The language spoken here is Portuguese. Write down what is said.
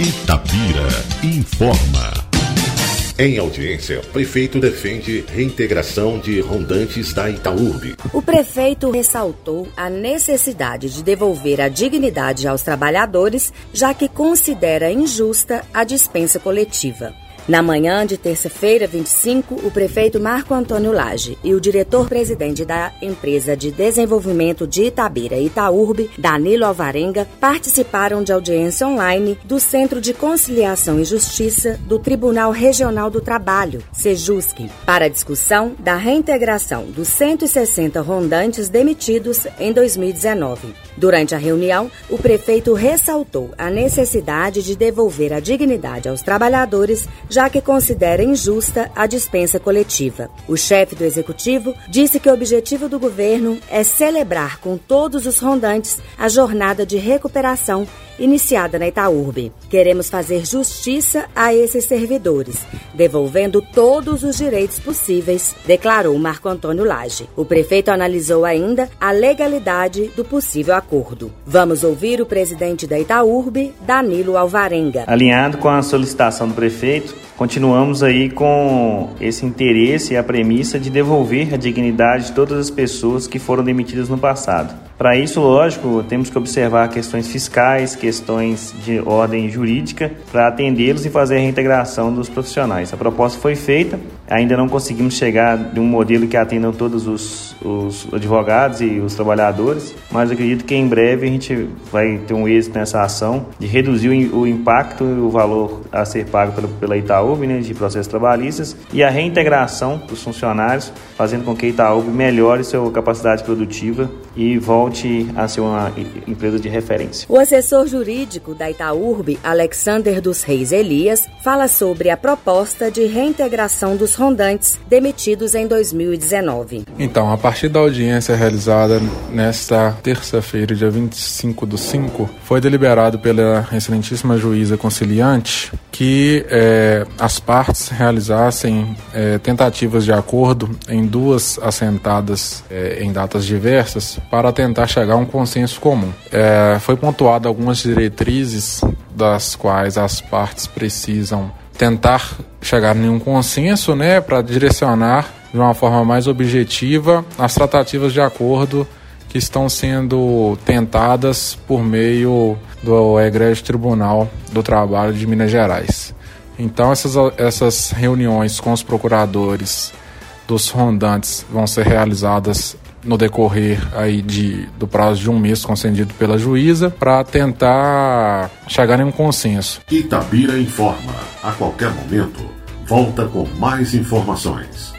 Itapira informa. Em audiência, prefeito defende reintegração de rondantes da Itaúrbe. O prefeito ressaltou a necessidade de devolver a dignidade aos trabalhadores, já que considera injusta a dispensa coletiva. Na manhã de terça-feira, 25, o prefeito Marco Antônio Lage e o diretor-presidente da empresa de desenvolvimento de Itabira, Itaúrbe, Danilo Alvarenga, participaram de audiência online do Centro de Conciliação e Justiça do Tribunal Regional do Trabalho, Sejusc, para a discussão da reintegração dos 160 rondantes demitidos em 2019. Durante a reunião, o prefeito ressaltou a necessidade de devolver a dignidade aos trabalhadores, que considera injusta a dispensa coletiva. O chefe do executivo disse que o objetivo do governo é celebrar com todos os rondantes a jornada de recuperação iniciada na Itaúrbe. Queremos fazer justiça a esses servidores, devolvendo todos os direitos possíveis, declarou Marco Antônio Lage. O prefeito analisou ainda a legalidade do possível acordo. Vamos ouvir o presidente da Itaúrbe, Danilo Alvarenga. Alinhado com a solicitação do prefeito, continuamos aí com esse interesse e a premissa de devolver a dignidade de todas as pessoas que foram demitidas no passado. Para isso, lógico, temos que observar questões fiscais, questões de ordem jurídica, para atendê-los e fazer a reintegração dos profissionais. A proposta foi feita, ainda não conseguimos chegar de um modelo que atenda todos os, os advogados e os trabalhadores, mas acredito que em breve a gente vai ter um êxito nessa ação de reduzir o impacto e o valor a ser pago pela, pela Itaúb, né, de processos trabalhistas, e a reintegração dos funcionários, fazendo com que a Itaúb melhore sua capacidade produtiva e volte a ser uma empresa de referência. O assessor jurídico da Itaúrbe, Alexander dos Reis Elias, fala sobre a proposta de reintegração dos rondantes demitidos em 2019. Então, a partir da audiência realizada nesta terça-feira, dia 25 do 5, foi deliberado pela excelentíssima juíza conciliante que é, as partes realizassem é, tentativas de acordo em duas assentadas é, em datas diversas para tentar chegar a um consenso comum. foi pontuado algumas diretrizes das quais as partes precisam tentar chegar em um consenso, né, para direcionar de uma forma mais objetiva as tratativas de acordo que estão sendo tentadas por meio do Egrégio Tribunal do Trabalho de Minas Gerais. Então, essas, essas reuniões com os procuradores dos rondantes vão ser realizadas no decorrer aí de, do prazo de um mês concedido pela juíza para tentar chegar em um consenso. Itabira informa. A qualquer momento, volta com mais informações.